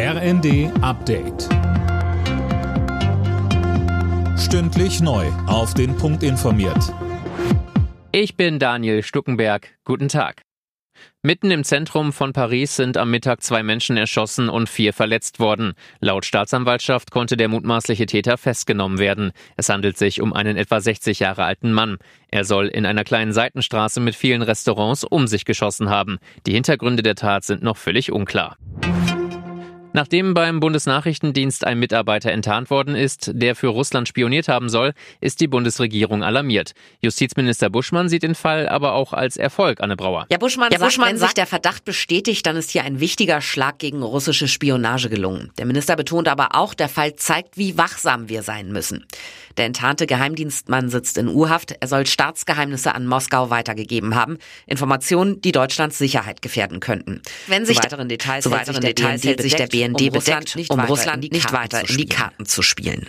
RND Update. Stündlich neu. Auf den Punkt informiert. Ich bin Daniel Stuckenberg. Guten Tag. Mitten im Zentrum von Paris sind am Mittag zwei Menschen erschossen und vier verletzt worden. Laut Staatsanwaltschaft konnte der mutmaßliche Täter festgenommen werden. Es handelt sich um einen etwa 60 Jahre alten Mann. Er soll in einer kleinen Seitenstraße mit vielen Restaurants um sich geschossen haben. Die Hintergründe der Tat sind noch völlig unklar. Nachdem beim Bundesnachrichtendienst ein Mitarbeiter enttarnt worden ist, der für Russland spioniert haben soll, ist die Bundesregierung alarmiert. Justizminister Buschmann sieht den Fall aber auch als Erfolg, Anne Brauer. Ja, Buschmann, ja, Buschmann sagt, wenn sich der Verdacht bestätigt, dann ist hier ein wichtiger Schlag gegen russische Spionage gelungen. Der Minister betont aber auch, der Fall zeigt, wie wachsam wir sein müssen. Der enttarnte Geheimdienstmann sitzt in U-Haft. Er soll Staatsgeheimnisse an Moskau weitergegeben haben. Informationen, die Deutschlands Sicherheit gefährden könnten. Wenn sich zu weiteren Details, zu weiteren Details hält sich der BND um bedeckt, Russland um Russland nicht weiter in die Karten zu spielen.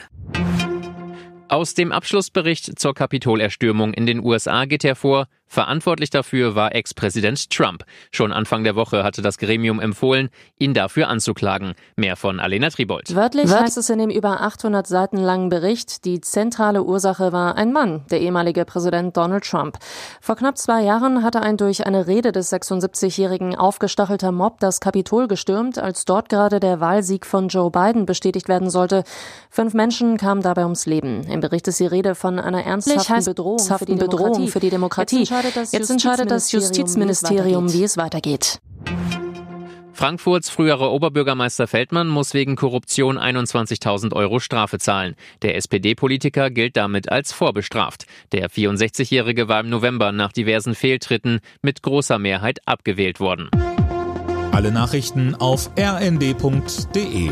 Aus dem Abschlussbericht zur Kapitolerstürmung in den USA geht hervor, Verantwortlich dafür war Ex-Präsident Trump. Schon Anfang der Woche hatte das Gremium empfohlen, ihn dafür anzuklagen. Mehr von Alena Tribold. Wörtlich heißt es in dem über 800 Seiten langen Bericht, die zentrale Ursache war ein Mann, der ehemalige Präsident Donald Trump. Vor knapp zwei Jahren hatte ein durch eine Rede des 76-Jährigen aufgestachelter Mob das Kapitol gestürmt, als dort gerade der Wahlsieg von Joe Biden bestätigt werden sollte. Fünf Menschen kamen dabei ums Leben. Im Bericht ist die Rede von einer ernsthaften Bedrohung, für die Bedrohung für die Demokratie entscheidet das Jetzt entscheidet das Justizministerium, wie es weitergeht. Frankfurts früherer Oberbürgermeister Feldmann muss wegen Korruption 21.000 Euro Strafe zahlen. Der SPD-Politiker gilt damit als vorbestraft. Der 64-Jährige war im November nach diversen Fehltritten mit großer Mehrheit abgewählt worden. Alle Nachrichten auf rnd.de